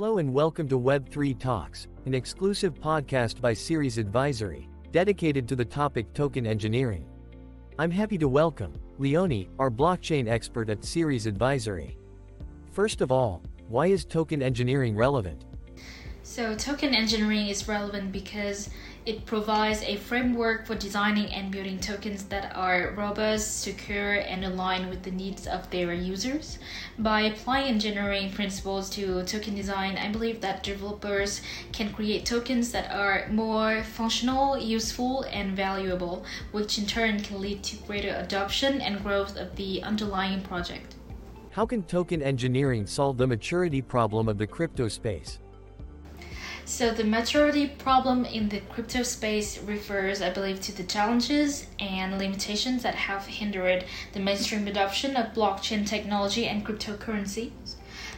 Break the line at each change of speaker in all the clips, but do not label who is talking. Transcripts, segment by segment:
Hello and welcome to Web3 Talks, an exclusive podcast by Ceres Advisory, dedicated to the topic token engineering. I'm happy to welcome Leonie, our blockchain expert at Ceres Advisory. First of all, why is token engineering relevant?
So, token engineering is relevant because it provides a framework for designing and building tokens that are robust, secure, and aligned with the needs of their users. By applying engineering principles to token design, I believe that developers can create tokens that are more functional, useful, and valuable, which in turn can lead to greater adoption and growth of the underlying project.
How can token engineering solve the maturity problem of the crypto space?
So the maturity problem in the crypto space refers, I believe, to the challenges and limitations that have hindered the mainstream adoption of blockchain technology and cryptocurrencies.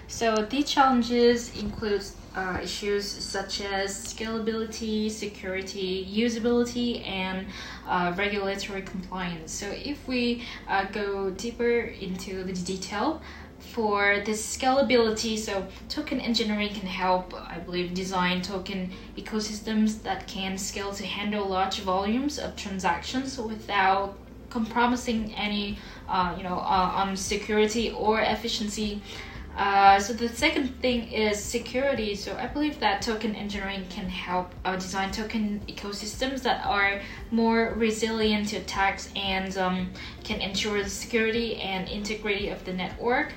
So these challenges include uh, issues such as scalability, security, usability, and uh, regulatory compliance. So if we uh, go deeper into the detail, for this scalability so token engineering can help i believe design token ecosystems that can scale to handle large volumes of transactions without compromising any uh, you know uh, on security or efficiency uh, so the second thing is security. So I believe that token engineering can help uh, design token ecosystems that are more resilient to attacks and um, can ensure the security and integrity of the network.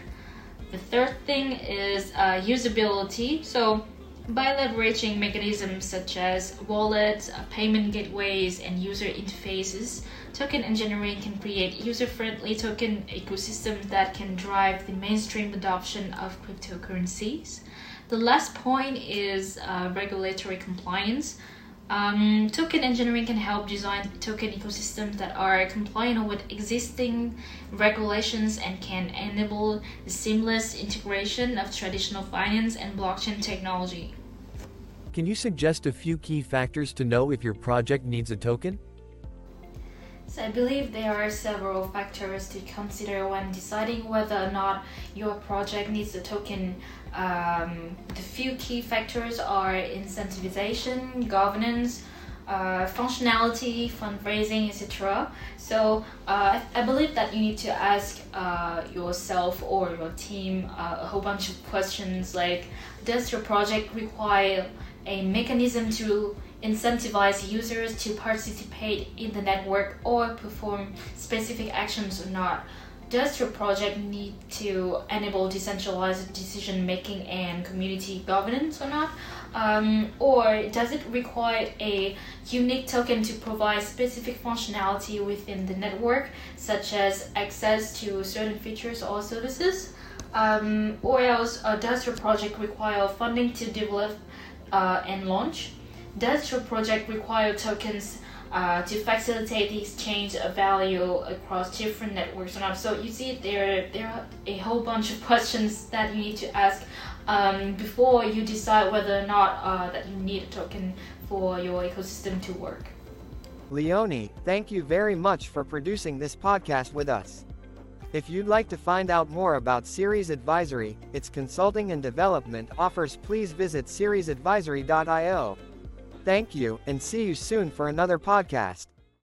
The third thing is uh, usability. So by leveraging mechanisms such as wallets, uh, payment gateways, and user interfaces, token engineering can create user-friendly token ecosystems that can drive the mainstream adoption of cryptocurrencies. The last point is uh, regulatory compliance. Um, token engineering can help design token ecosystems that are compliant with existing regulations and can enable the seamless integration of traditional finance and blockchain technology.
Can you suggest a few key factors to know if your project needs a token?
So I believe there are several factors to consider when deciding whether or not your project needs a token. Um, the few key factors are incentivization, governance, uh, functionality, fundraising, etc. So uh, I believe that you need to ask uh, yourself or your team uh, a whole bunch of questions like, does your project require a mechanism to incentivize users to participate in the network or perform specific actions or not? Does your project need to enable decentralized decision making and community governance or not? Um, or does it require a unique token to provide specific functionality within the network, such as access to certain features or services? Um, or else, uh, does your project require funding to develop uh, and launch? Does your project require tokens uh, to facilitate the exchange of value across different networks or not? So you see, there there are a whole bunch of questions that you need to ask um, before you decide whether or not uh, that you need a token for your ecosystem to work.
Leonie, thank you very much for producing this podcast with us. If you'd like to find out more about Ceres Advisory, its consulting and development offers, please visit ceresadvisory.io. Thank you, and see you soon for another podcast.